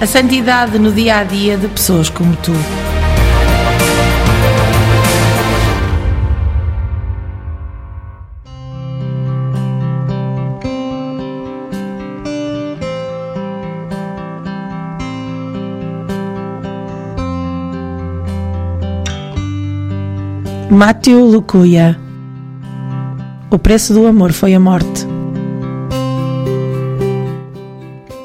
A santidade no dia a dia de pessoas como tu. Matthew Lucuia O preço do amor foi a morte.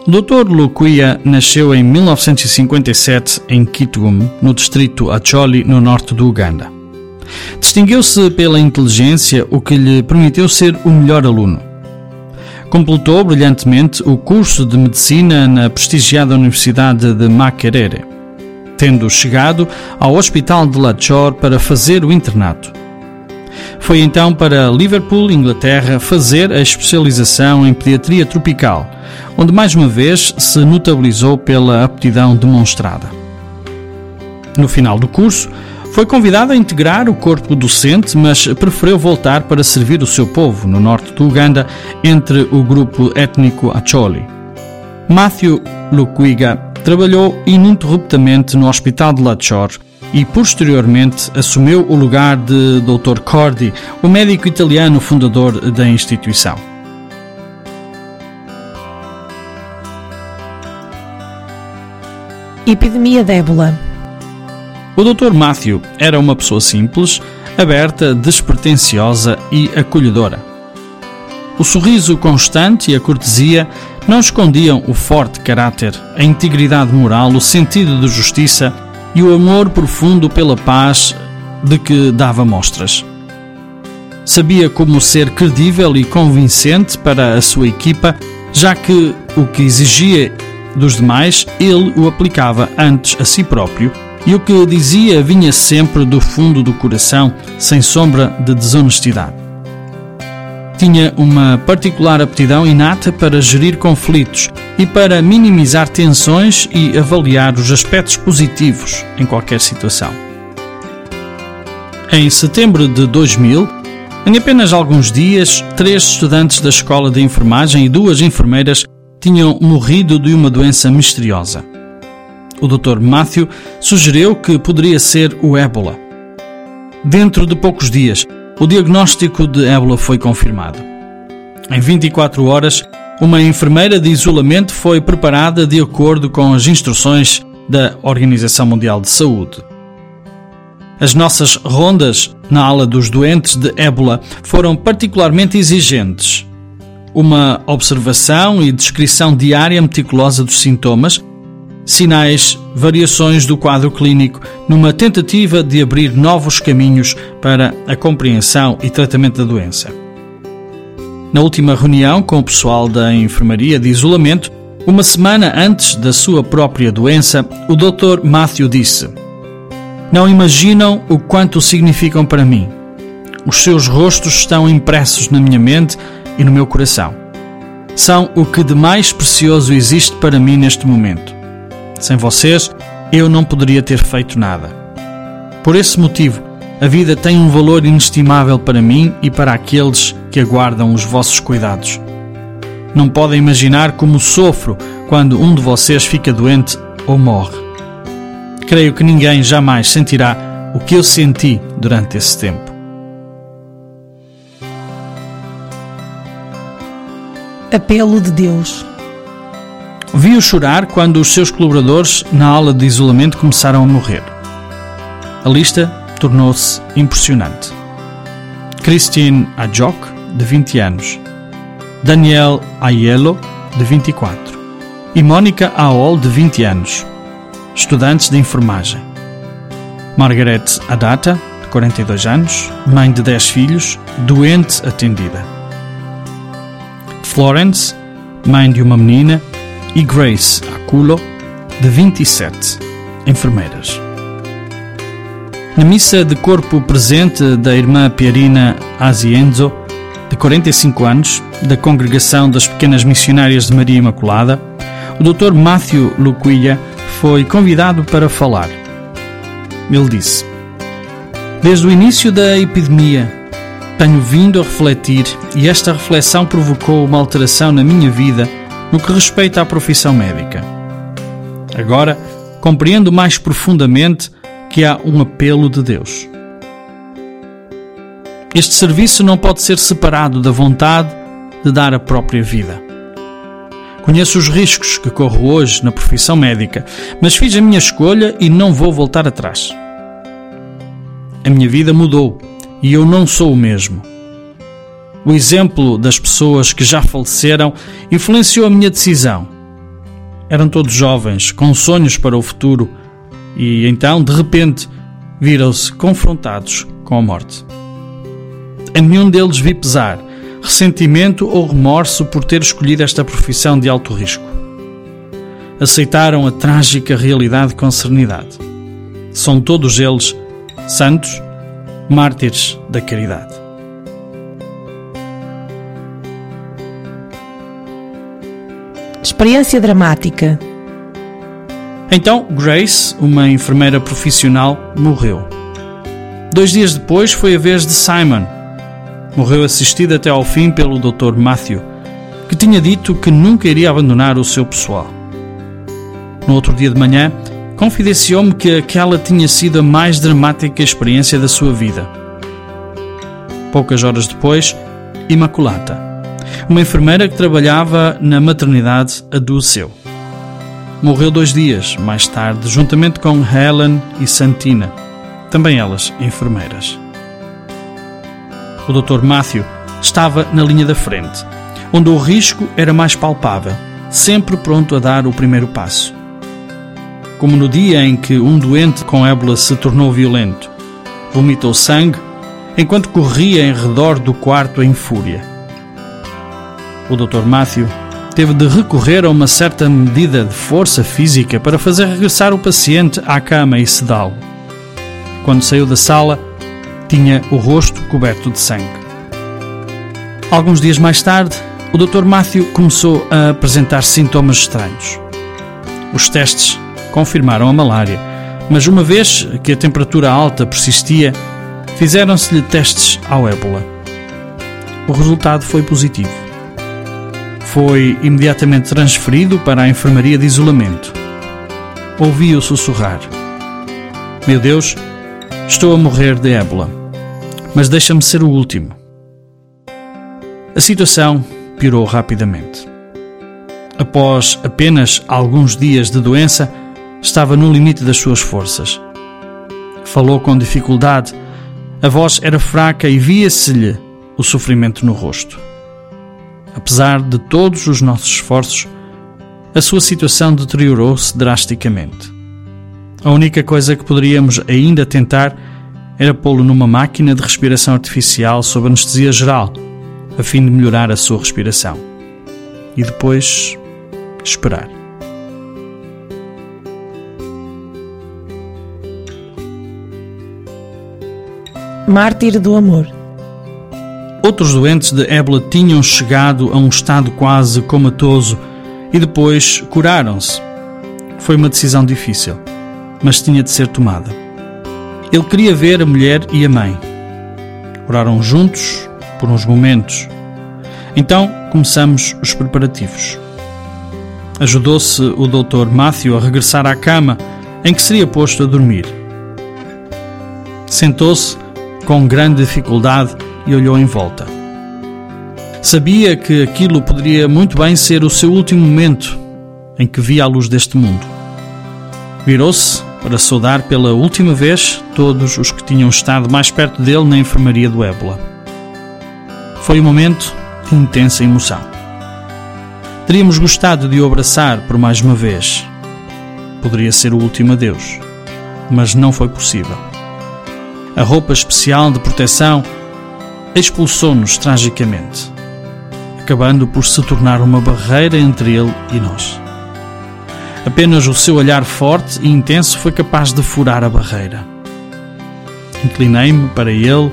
Dr. Luquia nasceu em 1957 em Kitgum, no distrito Acholi, no norte do Uganda. Distinguiu-se pela inteligência, o que lhe permitiu ser o melhor aluno. Completou brilhantemente o curso de medicina na prestigiada Universidade de Makerere, tendo chegado ao Hospital de Lachor para fazer o internato. Foi então para Liverpool, Inglaterra, fazer a especialização em pediatria tropical, onde mais uma vez se notabilizou pela aptidão demonstrada. No final do curso, foi convidado a integrar o corpo docente, mas preferiu voltar para servir o seu povo no norte do Uganda, entre o grupo étnico Acholi. Matthew Lukwiga trabalhou ininterruptamente no Hospital de Lachor e posteriormente assumiu o lugar de Dr. Cordi, o médico italiano fundador da instituição. Epidemia de ébola. O Dr. Matthew era uma pessoa simples, aberta, despretensiosa e acolhedora. O sorriso constante e a cortesia não escondiam o forte caráter, a integridade moral, o sentido de justiça e o amor profundo pela paz de que dava mostras. Sabia como ser credível e convincente para a sua equipa, já que o que exigia dos demais, ele o aplicava antes a si próprio, e o que dizia vinha sempre do fundo do coração, sem sombra de desonestidade. Tinha uma particular aptidão inata para gerir conflitos e para minimizar tensões e avaliar os aspectos positivos em qualquer situação. Em setembro de 2000, em apenas alguns dias, três estudantes da Escola de Enfermagem e duas enfermeiras tinham morrido de uma doença misteriosa. O Dr. Matthew sugeriu que poderia ser o ébola. Dentro de poucos dias, o diagnóstico de ébola foi confirmado. Em 24 horas, uma enfermeira de isolamento foi preparada de acordo com as instruções da Organização Mundial de Saúde. As nossas rondas na ala dos doentes de ébola foram particularmente exigentes uma observação e descrição diária meticulosa dos sintomas, sinais, variações do quadro clínico, numa tentativa de abrir novos caminhos para a compreensão e tratamento da doença. Na última reunião com o pessoal da enfermaria de isolamento, uma semana antes da sua própria doença, o Dr. Matthew disse: Não imaginam o quanto significam para mim. Os seus rostos estão impressos na minha mente e no meu coração. São o que de mais precioso existe para mim neste momento. Sem vocês, eu não poderia ter feito nada. Por esse motivo, a vida tem um valor inestimável para mim e para aqueles que aguardam os vossos cuidados. Não podem imaginar como sofro quando um de vocês fica doente ou morre. Creio que ninguém jamais sentirá o que eu senti durante esse tempo. Apelo de Deus Viu chorar quando os seus colaboradores na aula de isolamento começaram a morrer. A lista tornou-se impressionante. Christine Ajok, de 20 anos, Daniel Aiello, de 24, e Mónica Aol, de 20 anos, estudantes de enfermagem. Margaret Adata, de 42 anos, mãe de 10 filhos, doente atendida. Florence, mãe de uma menina, e Grace Aculo, de 27, enfermeiras. Na missa de corpo presente da irmã Pierina Azienzo, de 45 anos, da Congregação das Pequenas Missionárias de Maria Imaculada, o Dr. Matthew Luquilla foi convidado para falar. Ele disse: Desde o início da epidemia, tenho vindo a refletir e esta reflexão provocou uma alteração na minha vida no que respeita à profissão médica. Agora compreendo mais profundamente que há um apelo de Deus. Este serviço não pode ser separado da vontade de dar a própria vida. Conheço os riscos que corro hoje na profissão médica, mas fiz a minha escolha e não vou voltar atrás. A minha vida mudou e eu não sou o mesmo. O exemplo das pessoas que já faleceram influenciou a minha decisão. Eram todos jovens, com sonhos para o futuro, e então, de repente, viram-se confrontados com a morte. A nenhum deles vi pesar, ressentimento ou remorso por ter escolhido esta profissão de alto risco. Aceitaram a trágica realidade com serenidade. São todos eles santos, mártires da caridade. Experiência dramática. Então, Grace, uma enfermeira profissional, morreu. Dois dias depois foi a vez de Simon. Morreu assistido até ao fim pelo Dr. Matthew, que tinha dito que nunca iria abandonar o seu pessoal. No outro dia de manhã, confidenciou-me que aquela tinha sido a mais dramática experiência da sua vida. Poucas horas depois, Imaculata, uma enfermeira que trabalhava na maternidade, adoeceu. Morreu dois dias mais tarde, juntamente com Helen e Santina, também elas enfermeiras. O Dr. Matthew estava na linha da frente, onde o risco era mais palpável, sempre pronto a dar o primeiro passo. Como no dia em que um doente com ébola se tornou violento, vomitou sangue enquanto corria em redor do quarto em fúria. O Dr. Matthew teve de recorrer a uma certa medida de força física para fazer regressar o paciente à cama e sedá-lo. Quando saiu da sala, tinha o rosto coberto de sangue. Alguns dias mais tarde, o Dr. Matthew começou a apresentar sintomas estranhos. Os testes confirmaram a malária, mas uma vez que a temperatura alta persistia, fizeram-se-lhe testes ao ébola. O resultado foi positivo. Foi imediatamente transferido para a enfermaria de isolamento. Ouvi-o sussurrar: Meu Deus, estou a morrer de ébola, mas deixa-me ser o último. A situação piorou rapidamente. Após apenas alguns dias de doença, estava no limite das suas forças. Falou com dificuldade a voz era fraca e via-se-lhe o sofrimento no rosto. Apesar de todos os nossos esforços, a sua situação deteriorou-se drasticamente. A única coisa que poderíamos ainda tentar era pô-lo numa máquina de respiração artificial sob anestesia geral, a fim de melhorar a sua respiração. E depois esperar. Mártir do amor. Outros doentes de ébola tinham chegado a um estado quase comatoso e depois curaram-se. Foi uma decisão difícil, mas tinha de ser tomada. Ele queria ver a mulher e a mãe. Oraram juntos por uns momentos. Então começamos os preparativos. Ajudou-se o Dr. Matthew a regressar à cama em que seria posto a dormir. Sentou-se com grande dificuldade e olhou em volta. Sabia que aquilo poderia muito bem ser o seu último momento em que via a luz deste mundo. Virou-se para saudar pela última vez todos os que tinham estado mais perto dele na enfermaria do Ébola. Foi um momento de intensa emoção. Teríamos gostado de o abraçar por mais uma vez. Poderia ser o último adeus, mas não foi possível. A roupa especial de proteção expulsou-nos tragicamente, acabando por se tornar uma barreira entre ele e nós. Apenas o seu olhar forte e intenso foi capaz de furar a barreira. Inclinei-me para ele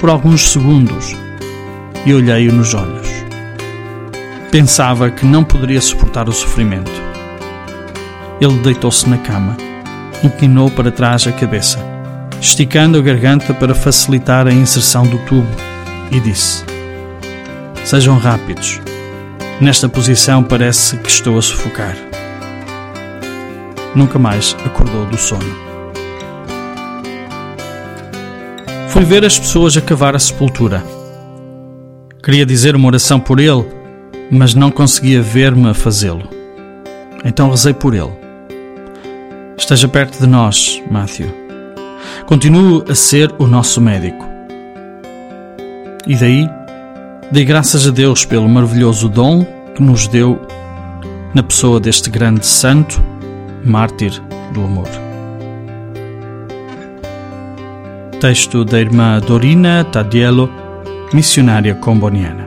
por alguns segundos e olhei-o nos olhos. Pensava que não poderia suportar o sofrimento. Ele deitou-se na cama, inclinou para trás a cabeça, esticando a garganta para facilitar a inserção do tubo, e disse: Sejam rápidos. Nesta posição parece que estou a sufocar nunca mais acordou do sono. Fui ver as pessoas a cavar a sepultura. Queria dizer uma oração por ele, mas não conseguia ver-me a fazê-lo. Então rezei por ele. Esteja perto de nós, Matthew. Continue a ser o nosso médico. E daí, dei graças a Deus pelo maravilhoso dom que nos deu na pessoa deste grande santo Mártir do Amor. Texto da irmã Dorina Tadiello, missionária comboniana.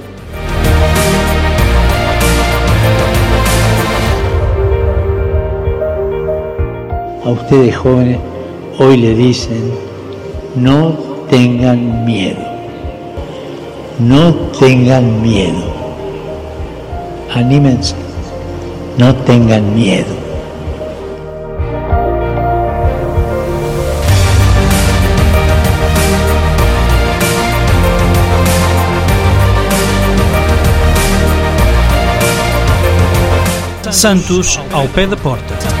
ustedes jóvenes hoy le dicen, no tengan miedo, no tengan miedo, anímense, no tengan miedo. Santos ao pé da porta.